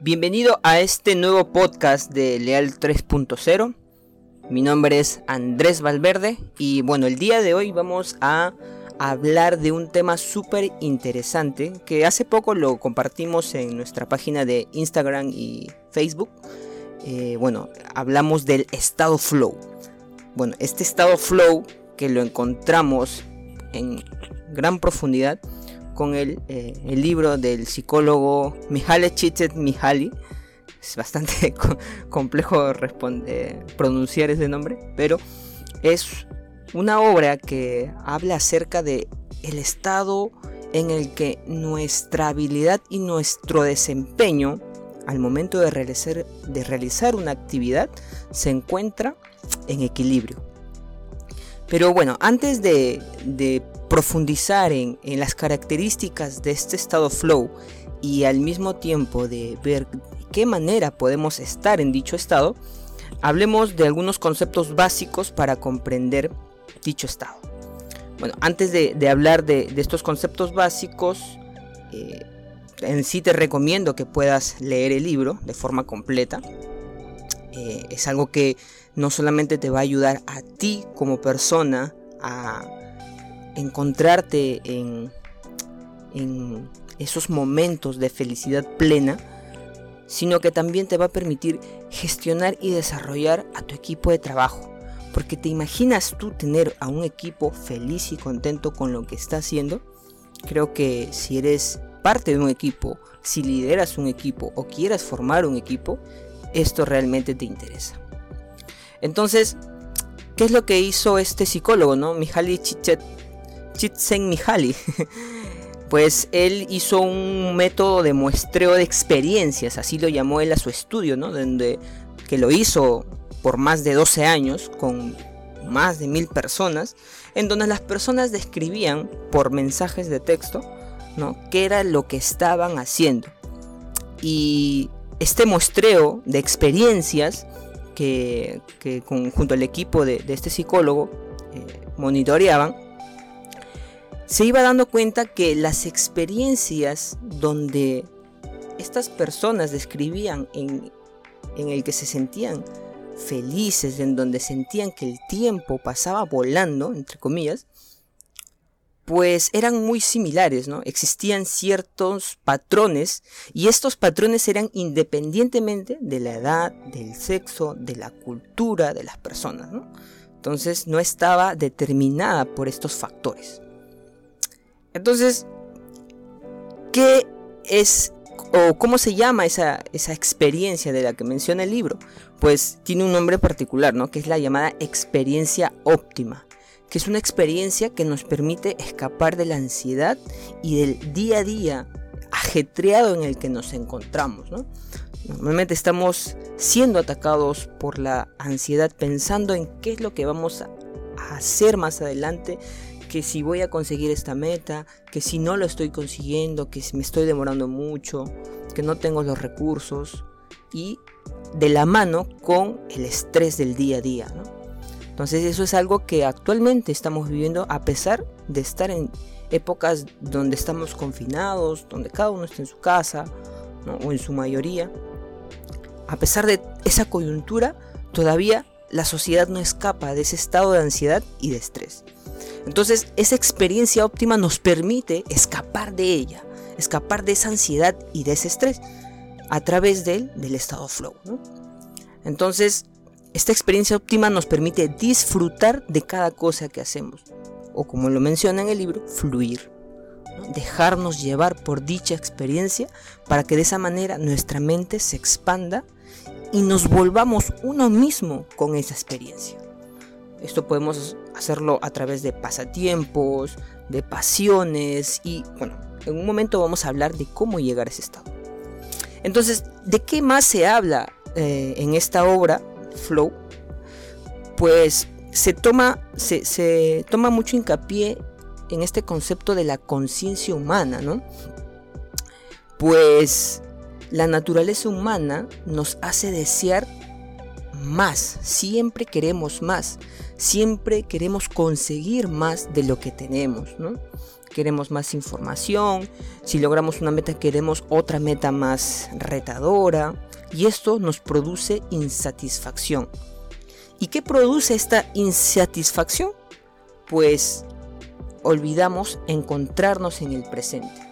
Bienvenido a este nuevo podcast de Leal 3.0. Mi nombre es Andrés Valverde y bueno, el día de hoy vamos a hablar de un tema súper interesante que hace poco lo compartimos en nuestra página de Instagram y Facebook. Eh, bueno, hablamos del estado flow. Bueno, este estado flow que lo encontramos en gran profundidad con el, eh, el libro del psicólogo Mihaly Csikszentmihalyi. Es bastante complejo pronunciar ese nombre, pero es una obra que habla acerca de el estado en el que nuestra habilidad y nuestro desempeño al momento de realizar, de realizar una actividad se encuentra en equilibrio. Pero bueno, antes de, de profundizar en, las características de este estado flow y al mismo tiempo de ver qué manera podemos estar en dicho estado, hablemos de algunos conceptos básicos para comprender dicho estado. Bueno, antes de, hablar de, estos conceptos básicos, eh, en sí te recomiendo que puedas leer el libro de forma completa. Eh, es algo que no solamente te va a ayudar a ti como persona a encontrarte en, en esos momentos de felicidad plena, sino que también te va a permitir gestionar y desarrollar a tu equipo de trabajo. Porque te imaginas tú tener a un equipo feliz y contento con lo que está haciendo. Creo que si eres parte de un equipo, si lideras un equipo o quieras formar un equipo, esto realmente te interesa. Entonces, ¿qué es lo que hizo este psicólogo, no? Mihaly Chichet Csikszentmihalyi. pues él hizo un método de muestreo de experiencias, así lo llamó él a su estudio, ¿no? Donde, que lo hizo por más de 12 años con más de mil personas, en donde las personas describían por mensajes de texto, ¿no? qué era lo que estaban haciendo. Y este muestreo de experiencias que, junto al equipo de, este psicólogo eh, monitoreaban, se iba dando cuenta que las experiencias donde estas personas describían en, en el que se sentían felices, en donde sentían que el tiempo pasaba volando, entre comillas, pues eran muy similares, ¿no? Existían ciertos patrones y estos patrones eran independientemente de la edad, del sexo, de la cultura de las personas, ¿no? Entonces no estaba determinada por estos factores. Entonces, ¿qué es o cómo se llama esa, esa experiencia de la que menciona el libro? Pues tiene un nombre particular, ¿no? Que es la llamada experiencia óptima, que es una experiencia que nos permite escapar de la ansiedad y del día a día ajetreado en el que nos encontramos, ¿no? Normalmente estamos siendo atacados por la ansiedad pensando en qué es lo que vamos a hacer más adelante que si voy a conseguir esta meta, que si no lo estoy consiguiendo, que me estoy demorando mucho, que no tengo los recursos y de la mano con el estrés del día a día. Entonces eso es algo que actualmente estamos viviendo a pesar de estar en épocas donde estamos confinados, donde cada uno está en su casa o en su mayoría. A pesar de esa coyuntura, todavía la sociedad no escapa de ese estado de ansiedad y de estrés. Entonces esa experiencia óptima nos permite escapar de ella, escapar de esa ansiedad y de ese estrés a través del, del estado flow. Entonces esta experiencia óptima nos permite disfrutar de cada cosa que hacemos o como lo menciona en el libro, fluir. Dejarnos llevar por dicha experiencia para que de esa manera nuestra mente se expanda y nos volvamos uno mismo con esa experiencia. Esto podemos hacerlo a través de pasatiempos, de pasiones y bueno, en un momento vamos a hablar de cómo llegar a ese estado. Entonces, ¿de qué más se habla eh, en esta obra, Flow? Pues se toma, se, se toma mucho hincapié en este concepto de la conciencia humana, ¿no? Pues la naturaleza humana nos hace desear más, siempre queremos más, siempre queremos conseguir más de lo que tenemos, ¿no? queremos más información, si logramos una meta queremos otra meta más retadora y esto nos produce insatisfacción. ¿Y qué produce esta insatisfacción? Pues olvidamos encontrarnos en el presente.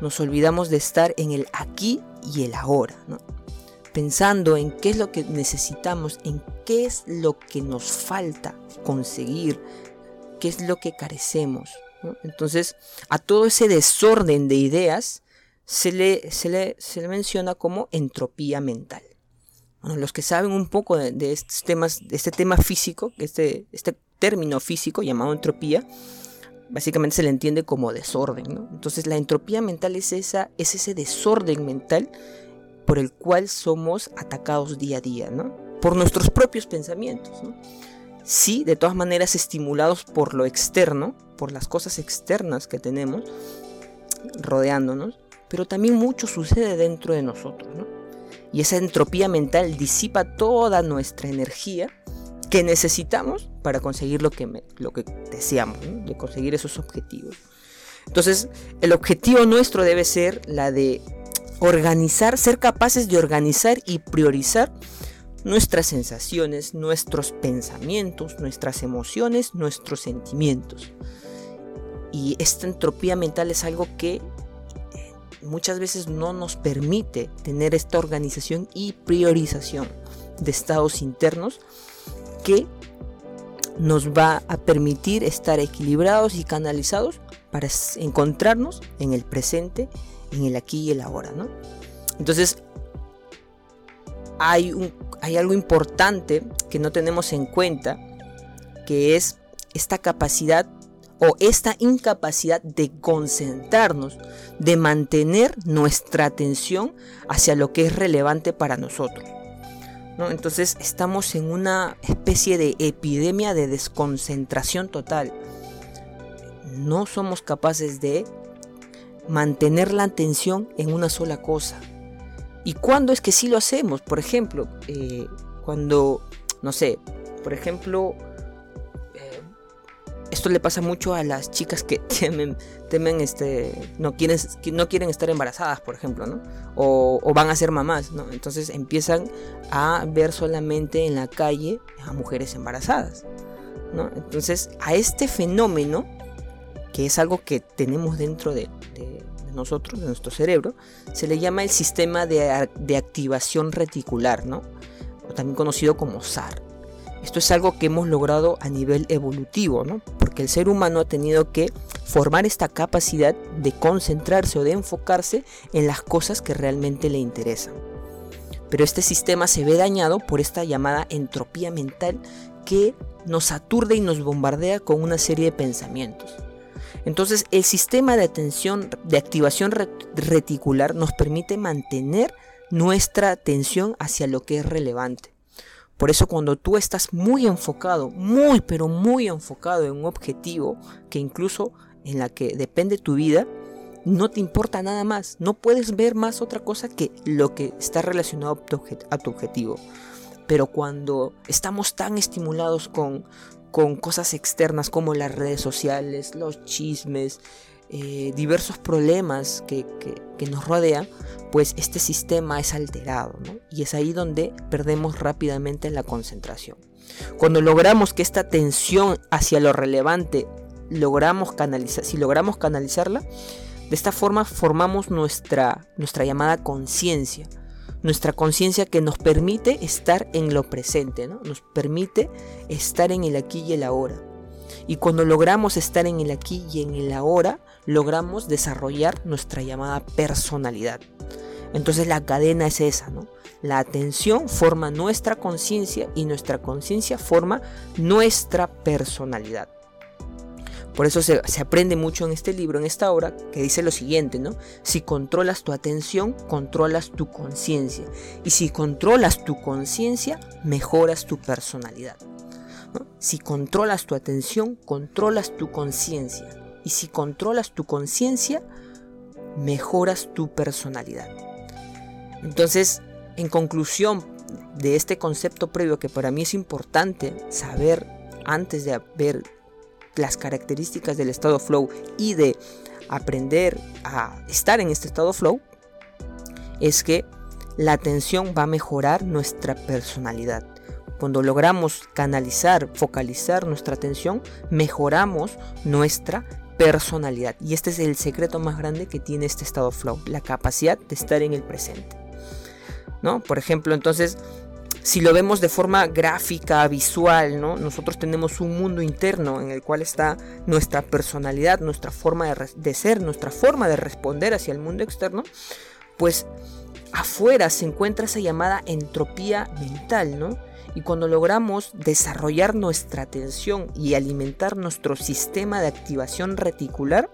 Nos olvidamos de estar en el aquí y el ahora, pensando en qué es lo que necesitamos, en qué es lo que nos falta conseguir, qué es lo que carecemos. Entonces, a todo ese desorden de ideas se le, se le, se le menciona como entropía mental. Bueno, los que saben un poco de, estos temas, de este tema físico, este, este término físico llamado entropía, básicamente se le entiende como desorden. Entonces la entropía mental es, esa, es ese desorden mental por el cual somos atacados día a día, ¿no? por nuestros propios pensamientos. ¿no? Sí, de todas maneras estimulados por lo externo, por las cosas externas que tenemos rodeándonos, pero también mucho sucede dentro de nosotros. ¿no? Y esa entropía mental disipa toda nuestra energía que necesitamos para conseguir lo que, lo que deseamos, de conseguir esos objetivos. Entonces, el objetivo nuestro debe ser la de organizar, ser capaces de organizar y priorizar nuestras sensaciones, nuestros pensamientos, nuestras emociones, nuestros sentimientos. Y esta entropía mental es algo que muchas veces no nos permite tener esta organización y priorización de estados internos que nos va a permitir estar equilibrados y canalizados para encontrarnos en el presente, en el aquí y el ahora, ¿no? Entonces, hay, hay algo importante que no tenemos en cuenta, que es esta capacidad o esta incapacidad de concentrarnos, de mantener nuestra atención hacia lo que es relevante para nosotros. Entonces estamos en una especie de epidemia de desconcentración total. No somos capaces de mantener la atención en una sola cosa. ¿Y cuándo es que sí lo hacemos? Por ejemplo, eh, cuando, no sé, por ejemplo, esto le pasa mucho a las chicas que temen, temen este, no quieren, no quieren estar embarazadas, por ejemplo, ¿no? O, van a ser mamás, ¿no? Entonces empiezan a ver solamente en la calle a mujeres embarazadas, ¿no? Entonces a este fenómeno, que es algo que tenemos dentro de, nosotros, de nuestro cerebro, se le llama el sistema de, de activación reticular, ¿no? O también conocido como SAR. Esto es algo que hemos logrado a nivel evolutivo, ¿no? Porque el ser humano ha tenido que formar esta capacidad de concentrarse o de enfocarse en las cosas que realmente le interesan. Pero este sistema se ve dañado por esta llamada entropía mental que nos aturde y nos bombardea con una serie de pensamientos. Entonces, el sistema de atención, de activación reticular nos permite mantener nuestra atención hacia lo que es relevante. Por eso cuando tú estás muy enfocado, muy pero muy enfocado en un objetivo que incluso en la que depende tu vida, no te importa nada más. No puedes ver más otra cosa que lo que está relacionado a tu, objetivo. Pero cuando estamos tan estimulados con, con cosas externas como las redes sociales, los chismes, eh, diversos problemas que, nos rodean, pues este sistema es alterado, Y es ahí donde perdemos rápidamente la concentración. Cuando logramos que esta tensión hacia lo relevante, logramos canalizar, si logramos canalizarla, de esta forma formamos nuestra, nuestra llamada conciencia. Nuestra conciencia que nos permite estar en lo presente, ¿no? nos permite estar en el aquí y el ahora. Y cuando logramos estar en el aquí y en el ahora, logramos desarrollar nuestra llamada personalidad. Entonces la cadena es esa, ¿no? La atención forma nuestra conciencia y nuestra conciencia forma nuestra personalidad. Por eso se, se, aprende mucho en este libro, en esta obra, que dice lo siguiente, ¿no? Si controlas tu atención, controlas tu conciencia. Y si controlas tu conciencia, mejoras tu personalidad. Si controlas tu atención, controlas tu conciencia. Y si controlas tu conciencia, mejoras tu personalidad. Entonces, en conclusión de este concepto previo que para mí es importante saber antes de haber las características del estado flow y de aprender a estar en este estado flow, es que la atención va a mejorar nuestra personalidad. Cuando logramos canalizar, focalizar nuestra atención, mejoramos nuestra personalidad. Y este es el secreto más grande que tiene este estado flow, la capacidad de estar en el presente. ¿No? Por ejemplo, entonces, si lo vemos de forma gráfica, visual, ¿no? Nosotros tenemos un mundo interno en el cual está nuestra personalidad, nuestra forma de, ser, nuestra forma de responder hacia el mundo externo, pues afuera se encuentra esa llamada entropía mental, ¿no? Y cuando logramos desarrollar nuestra atención y alimentar nuestro sistema de activación reticular,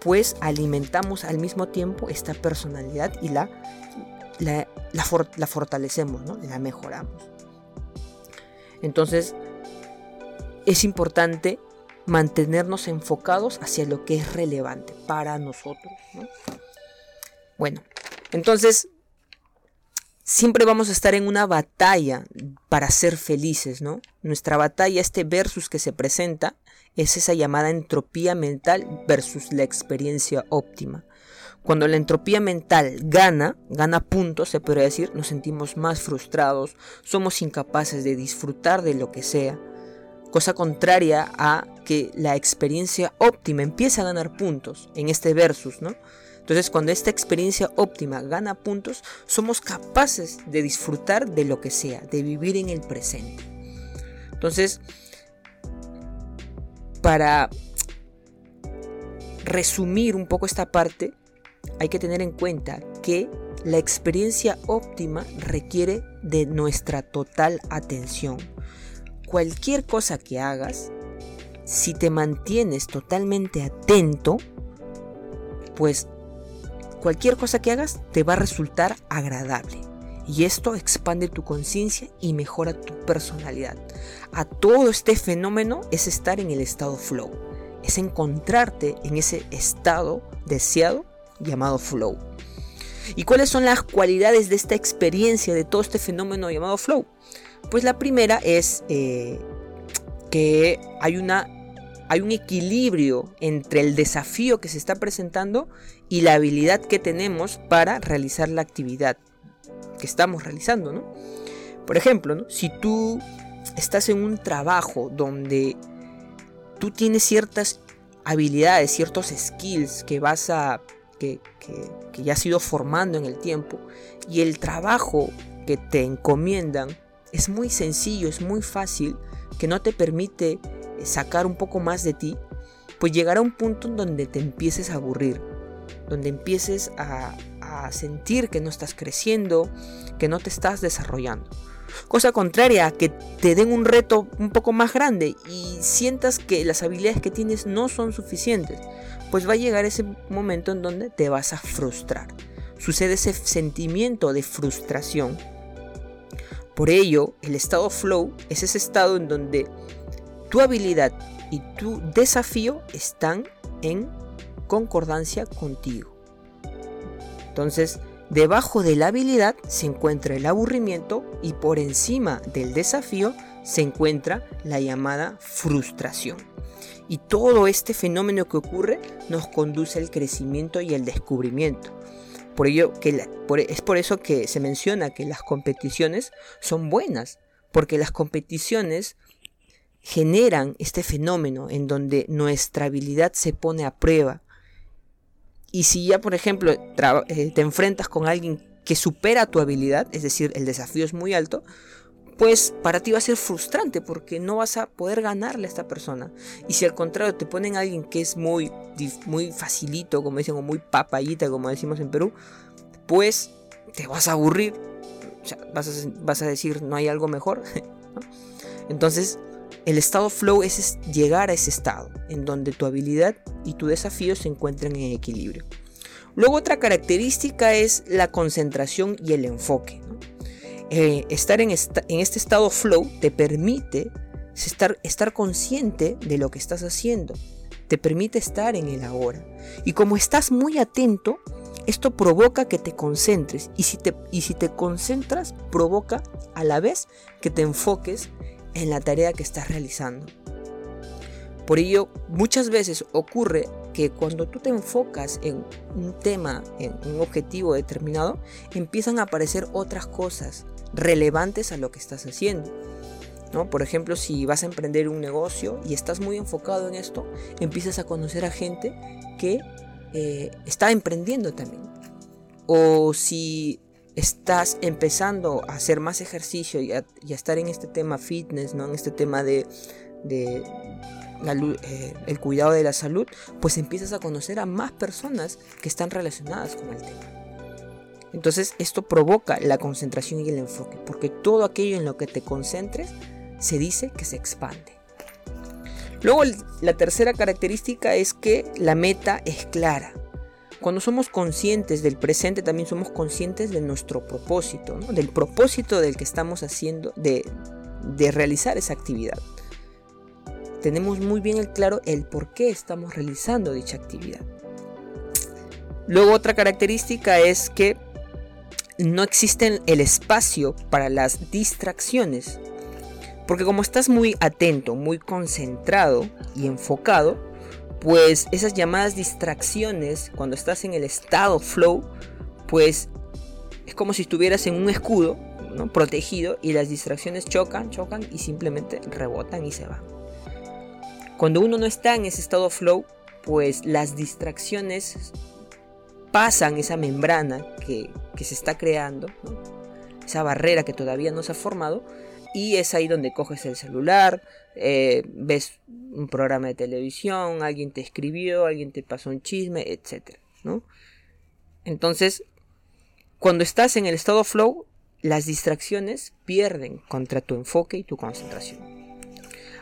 pues alimentamos al mismo tiempo esta personalidad y la, la, la, fortalecemos, ¿no? la mejoramos. Entonces, es importante mantenernos enfocados hacia lo que es relevante para nosotros. Bueno, entonces siempre vamos a estar en una batalla para ser felices, ¿no? Nuestra batalla, este versus que se presenta, es esa llamada entropía mental versus la experiencia óptima. Cuando la entropía mental gana, gana puntos, se podría decir, nos sentimos más frustrados, somos incapaces de disfrutar de lo que sea. Cosa contraria a que la experiencia óptima empieza a ganar puntos en este versus, ¿no? Entonces, cuando esta experiencia óptima gana puntos, somos capaces de disfrutar de lo que sea, de vivir en el presente. Entonces, para resumir un poco esta parte, hay que tener en cuenta que la experiencia óptima requiere de nuestra total atención. Cualquier cosa que hagas, si te mantienes totalmente atento, pues cualquier cosa que hagas te va a resultar agradable. Y esto expande tu conciencia y mejora tu personalidad. A todo este fenómeno es estar en el estado flow. Es encontrarte en ese estado deseado llamado flow. ¿Y cuáles son las cualidades de esta experiencia, de todo este fenómeno llamado flow? Pues la primera es eh, que hay una hay un equilibrio entre el desafío que se está presentando y la habilidad que tenemos para realizar la actividad que estamos realizando, ¿no? Por ejemplo, si tú estás en un trabajo donde tú tienes ciertas habilidades, ciertos skills que vas a que, que ya has ido formando en el tiempo y el trabajo que te encomiendan es muy sencillo, es muy fácil, que no te permite sacar un poco más de ti, pues llegará un punto donde te empieces a aburrir, donde empieces a, sentir que no estás creciendo, que no te estás desarrollando. Cosa contraria que te den un reto un poco más grande y sientas que las habilidades que tienes no son suficientes, pues va a llegar ese momento en donde te vas a frustrar. Sucede ese sentimiento de frustración. Por ello, el estado flow es ese estado en donde tu habilidad y tu desafío están en concordancia contigo. Entonces, debajo de la habilidad se encuentra el aburrimiento y por encima del desafío se encuentra la llamada frustración. Y todo este fenómeno que ocurre nos conduce al crecimiento y al descubrimiento. Por ello que es por eso que se menciona que las competiciones son buenas, porque las competiciones generan este fenómeno en donde nuestra habilidad se pone a prueba. Y si ya, por ejemplo, eh, te enfrentas con alguien que supera tu habilidad, es decir, el desafío es muy alto, pues para ti va a ser frustrante porque no vas a poder ganarle a esta persona. Y si al contrario te ponen a alguien que es muy, muy facilito, como dicen, o muy papayita, como decimos en Perú, pues te vas a aburrir. vas, a, vas a decir, no hay algo mejor. Entonces, el estado flow es llegar a ese estado en donde tu habilidad y tu desafío se encuentran en equilibrio. Luego otra característica es la concentración y el enfoque. Eh, estar en, este estado flow te permite estar, estar consciente de lo que estás haciendo. Te permite estar en el ahora. Y como estás muy atento, esto provoca que te concentres. Y si te, y si te concentras, provoca a la vez que te enfoques en la tarea que estás realizando. Por ello, muchas veces ocurre que cuando tú te enfocas en un tema, en un objetivo determinado, empiezan a aparecer otras cosas relevantes a lo que estás haciendo. ¿no? Por ejemplo, si vas a emprender un negocio y estás muy enfocado en esto, empiezas a conocer a gente que eh, está emprendiendo también. O si estás empezando a hacer más ejercicio y a, estar en este tema fitness, ¿no? en este tema de, de eh, el cuidado de la salud, pues empiezas a conocer a más personas que están relacionadas con el tema. Entonces esto provoca la concentración y el enfoque, porque todo aquello en lo que te concentres se dice que se expande. Luego la tercera característica es que la meta es clara. Cuando somos conscientes del presente también somos conscientes de nuestro propósito, del propósito del que estamos haciendo, de, de realizar esa actividad. Tenemos muy bien el claro el por qué estamos realizando dicha actividad. Luego otra característica es que no existe el espacio para las distracciones. Porque como estás muy atento, muy concentrado y enfocado, pues esas llamadas distracciones, cuando estás en el estado flow, pues es como si estuvieras en un escudo protegido y las distracciones chocan, chocan y simplemente rebotan y se van. Cuando uno no está en ese estado flow, pues las distracciones pasan esa membrana que, se está creando, esa barrera que todavía no se ha formado, y es ahí donde coges el celular, eh, ves un programa de televisión, alguien te escribió, alguien te pasó un chisme, etc. Entonces, cuando estás en el estado flow, las distracciones pierden contra tu enfoque y tu concentración.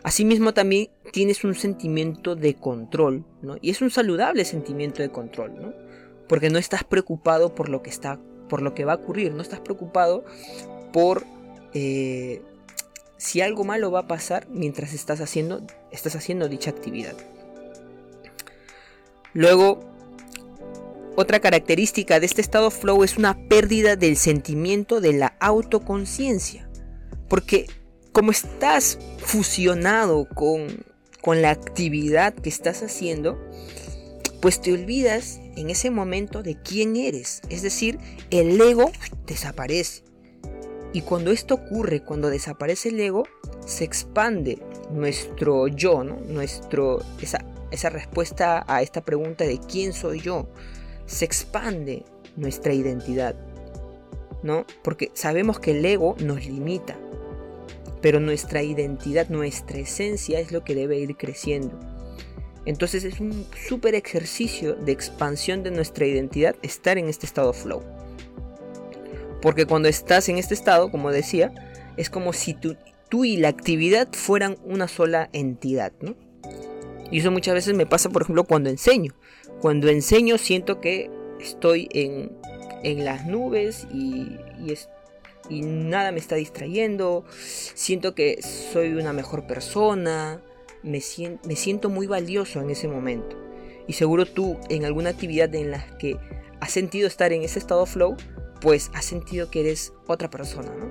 Asimismo también tienes un sentimiento de control, ¿no? Y es un saludable sentimiento de control, ¿no? Porque no estás preocupado por lo que está, por lo que va a ocurrir, no estás preocupado por eh, si algo malo va a pasar mientras estás haciendo, estás haciendo dicha actividad. Luego, otra característica de este estado flow es una pérdida del sentimiento de la autoconciencia. Porque como estás fusionado con, con la actividad que estás haciendo, pues te olvidas en ese momento de quién eres. Es decir, el ego desaparece. Y cuando esto ocurre, cuando desaparece el ego, se expande nuestro yo, ¿no? Nuestro, esa, esa respuesta a esta pregunta de quién soy yo. Se expande nuestra identidad, ¿no? Porque sabemos que el ego nos limita, pero nuestra identidad, nuestra esencia es lo que debe ir creciendo. Entonces es un súper ejercicio de expansión de nuestra identidad estar en este estado flow. Porque cuando estás en este estado, como decía, es como si tú, tú y la actividad fueran una sola entidad, ¿no? Y eso muchas veces me pasa, por ejemplo, cuando enseño. Cuando enseño siento que estoy en, en las nubes y, y, nada me está distrayendo. Siento que soy una mejor persona. Me siento, me siento muy valioso en ese momento. Y seguro tú en alguna actividad en la que has sentido estar en ese estado flow, pues has sentido que eres otra persona, ¿no?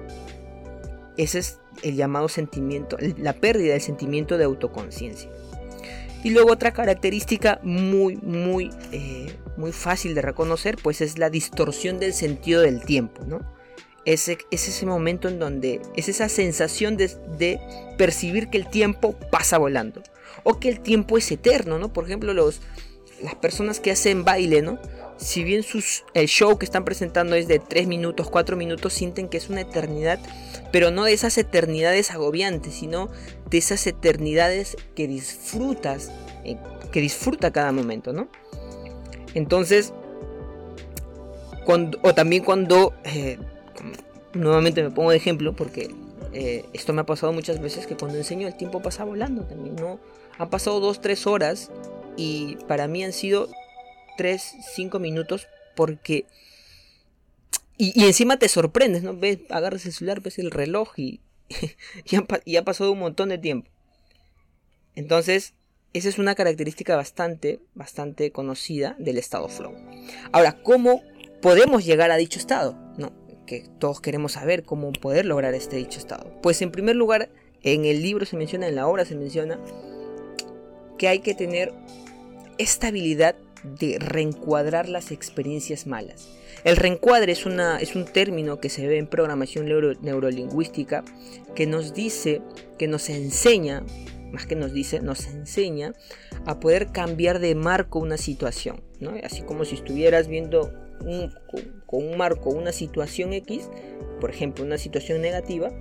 Ese es el llamado sentimiento, la pérdida del sentimiento de autoconciencia. Y luego otra característica muy, muy, eh, muy fácil de reconocer, pues es la distorsión del sentido del tiempo, ¿no? Es, es ese momento en donde es esa sensación de, percibir que el tiempo pasa volando o que el tiempo es eterno, ¿no? Por ejemplo, los, las personas que hacen baile, ¿no? si bien sus, el show que están presentando es de 3 minutos, 4 minutos, sienten que es una eternidad, pero no de esas eternidades agobiantes, sino de esas eternidades que disfrutas, eh, que disfruta cada momento, ¿no? Entonces, cuando, o también cuando, eh, nuevamente me pongo de ejemplo, porque eh, esto me ha pasado muchas veces, que cuando enseño el tiempo pasa volando también, ¿no? Han pasado 2, 3 horas y para mí han sido 3, 5 minutos porque... Y, encima te sorprendes, ¿no? Ves, agarras el celular, ves el reloj y, y, ha, pasado un montón de tiempo. Entonces, esa es una característica bastante, bastante conocida del estado flow. Ahora, ¿cómo podemos llegar a dicho estado? No, que todos queremos saber cómo poder lograr este dicho estado. Pues en primer lugar, en el libro se menciona, en la obra se menciona que hay que tener esta habilidad de reencuadrar las experiencias malas. El reencuadre es, una, es un término que se ve en programación neurolingüística que nos dice, que nos enseña, más que nos dice, nos enseña a poder cambiar de marco una situación. Así como si estuvieras viendo con un marco una situación X, por ejemplo una situación negativa,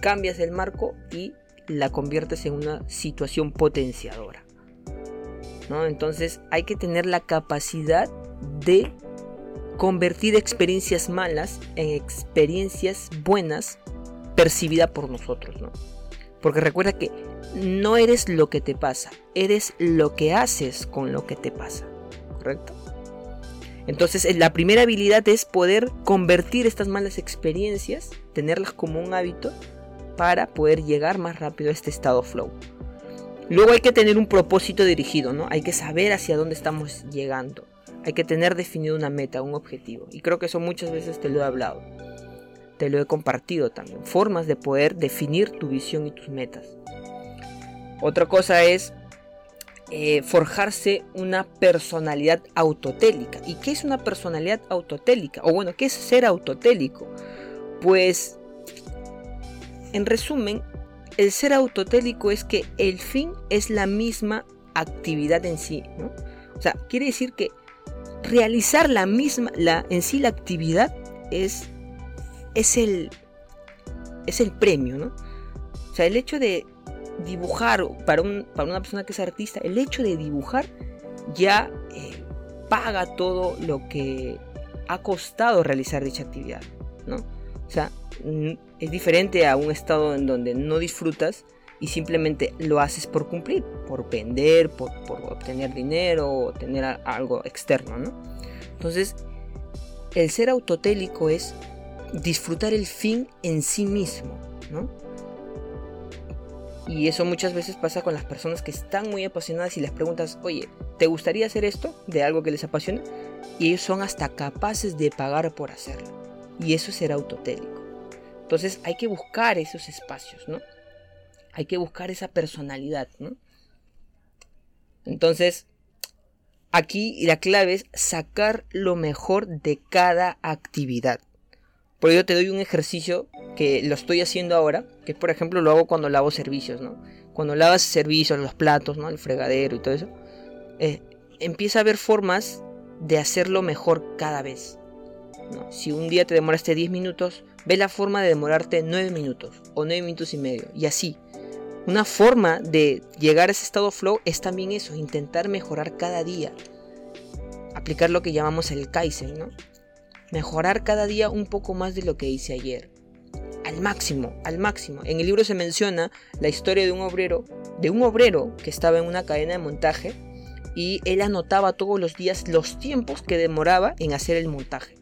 cambias el marco y la conviertes en una situación potenciadora. Entonces hay que tener la capacidad de convertir experiencias malas en experiencias buenas percibidas por nosotros, Porque recuerda que no eres lo que te pasa, eres lo que haces con lo que te pasa, ¿correcto? Entonces eh, la primera habilidad es poder convertir estas malas experiencias, tenerlas como un hábito para poder llegar más rápido a este estado flow. Luego hay que tener un propósito dirigido, ¿no? Hay que saber hacia dónde estamos llegando. Hay que tener definido una meta, un objetivo. Y creo que eso muchas veces te lo he hablado. Te lo he compartido también. Formas de poder definir tu visión y tus metas. Otra cosa es eh, forjarse una personalidad autotélica. ¿Y qué es una personalidad autotélica? O bueno, ¿qué es ser autotélico? Pues, en resumen, el ser autotélico es que el fin es la misma actividad en sí, ¿no? O sea, quiere decir que realizar la misma, la, en sí la actividad es, es, el, es el premio, ¿no? O sea, el hecho de dibujar para, un, para una persona que es artista, el hecho de dibujar ya eh, paga todo lo que ha costado realizar dicha actividad, ¿no? O sea, es diferente a un estado en donde no disfrutas y simplemente lo haces por cumplir, por vender, por, obtener dinero o tener algo externo, ¿no? Entonces, el ser autotélico es disfrutar el fin en sí mismo, ¿no? Y eso muchas veces pasa con las personas que están muy apasionadas y les preguntas, oye, ¿te gustaría hacer esto de algo que les apasiona? Y ellos son hasta capaces de pagar por hacerlo. Y eso es ser autotélico. Entonces hay que buscar esos espacios, ¿no? Hay que buscar esa personalidad, ¿no? Entonces, aquí la clave es sacar lo mejor de cada actividad. Por ello te doy un ejercicio que lo estoy haciendo ahora, que por ejemplo lo hago cuando lavo servicios, ¿no? Cuando lavas servicios, los platos, ¿no? El fregadero y todo eso, eh, empieza a haber formas de hacerlo mejor cada vez. Si un día te demoraste 10 minutos, ve la forma de demorarte 9 minutos o 9 minutos y medio. Y así. Una forma de llegar a ese estado flow es también eso, intentar mejorar cada día. Aplicar lo que llamamos el Kaizen, ¿no? Mejorar cada día un poco más de lo que hice ayer. Al máximo, al máximo. En el libro se menciona la historia de un obrero, de un obrero que estaba en una cadena de montaje y él anotaba todos los días los tiempos que demoraba en hacer el montaje.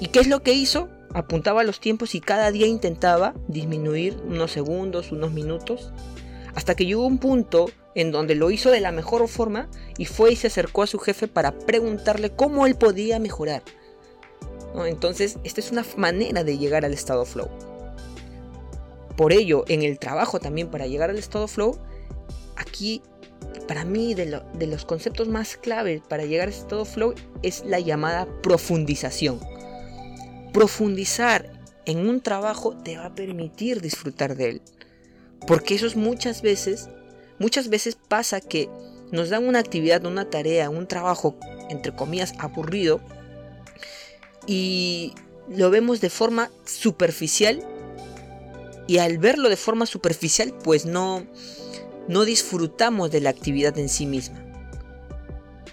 ¿Y qué es lo que hizo? Apuntaba los tiempos y cada día intentaba disminuir unos segundos, unos minutos, hasta que llegó un punto en donde lo hizo de la mejor forma y fue y se acercó a su jefe para preguntarle cómo él podía mejorar. Entonces, esta es una manera de llegar al estado flow. Por ello, en el trabajo también para llegar al estado flow, aquí para mí de, de los conceptos más claves para llegar al estado flow es la llamada profundización. Profundizar en un trabajo te va a permitir disfrutar de él. Porque eso es muchas veces, muchas veces pasa que nos dan una actividad, una tarea, un trabajo, entre comillas, aburrido, y lo vemos de forma superficial y al verlo de forma superficial pues no, no disfrutamos de la actividad en sí misma.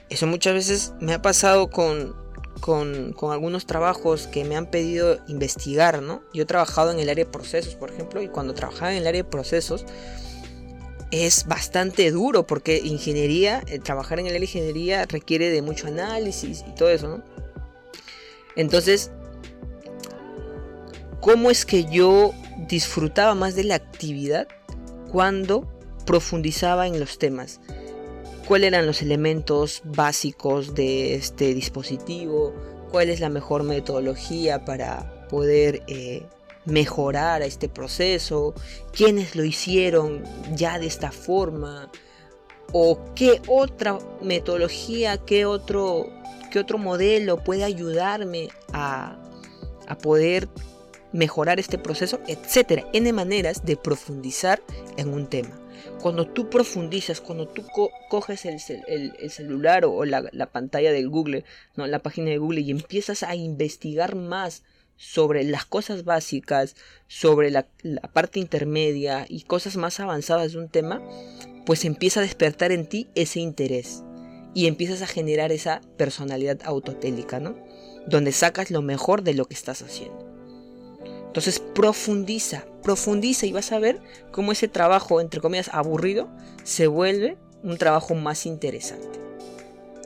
Eso muchas veces me ha pasado con, con, con, algunos trabajos que me han pedido investigar, ¿no? Yo he trabajado en el área de procesos, por ejemplo, y cuando trabajaba en el área de procesos es bastante duro porque ingeniería, eh, trabajar en el área de ingeniería requiere de mucho análisis y todo eso, ¿no? Entonces, ¿cómo es que yo disfrutaba más de la actividad cuando profundizaba en los temas? ¿Cuáles eran los elementos básicos de este dispositivo? ¿Cuál es la mejor metodología para poder eh, mejorar este proceso? ¿Quiénes lo hicieron ya de esta forma? o qué otra metodología, qué otro, qué otro modelo puede ayudarme a, a poder mejorar este proceso, etcétera. N maneras de profundizar en un tema. Cuando tú profundizas, cuando tú coges el, celular o, la, pantalla del Google, ¿no? la página de Google y empiezas a investigar más sobre las cosas básicas, sobre la, la parte intermedia y cosas más avanzadas de un tema, pues empieza a despertar en ti ese interés y empiezas a generar esa personalidad autotélica, ¿no? Donde sacas lo mejor de lo que estás haciendo. Entonces profundiza, profundiza y vas a ver cómo ese trabajo, entre comillas, aburrido, se vuelve un trabajo más interesante.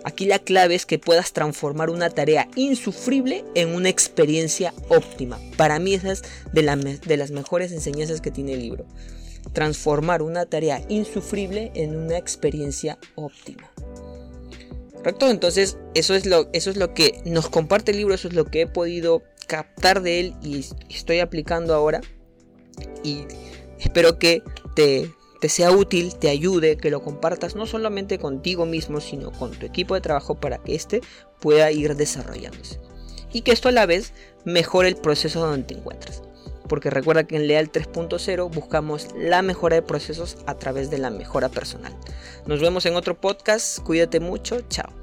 Aquí la clave es que puedas transformar una tarea insufrible en una experiencia óptima. Para mí esa es de, de las mejores enseñanzas que tiene el libro. Transformar una tarea insufrible en una experiencia óptima. ¿Correcto? Entonces, eso es, lo, eso es lo que nos comparte el libro, eso es lo que he podido captar de él y estoy aplicando ahora. Y espero que te, te sea útil, te ayude, que lo compartas no solamente contigo mismo, sino con tu equipo de trabajo para que éste pueda ir desarrollándose. Y que esto a la vez mejore el proceso donde te encuentras. Porque recuerda que en Leal 3.0 buscamos la mejora de procesos a través de la mejora personal. Nos vemos en otro podcast, cuídate mucho, chao.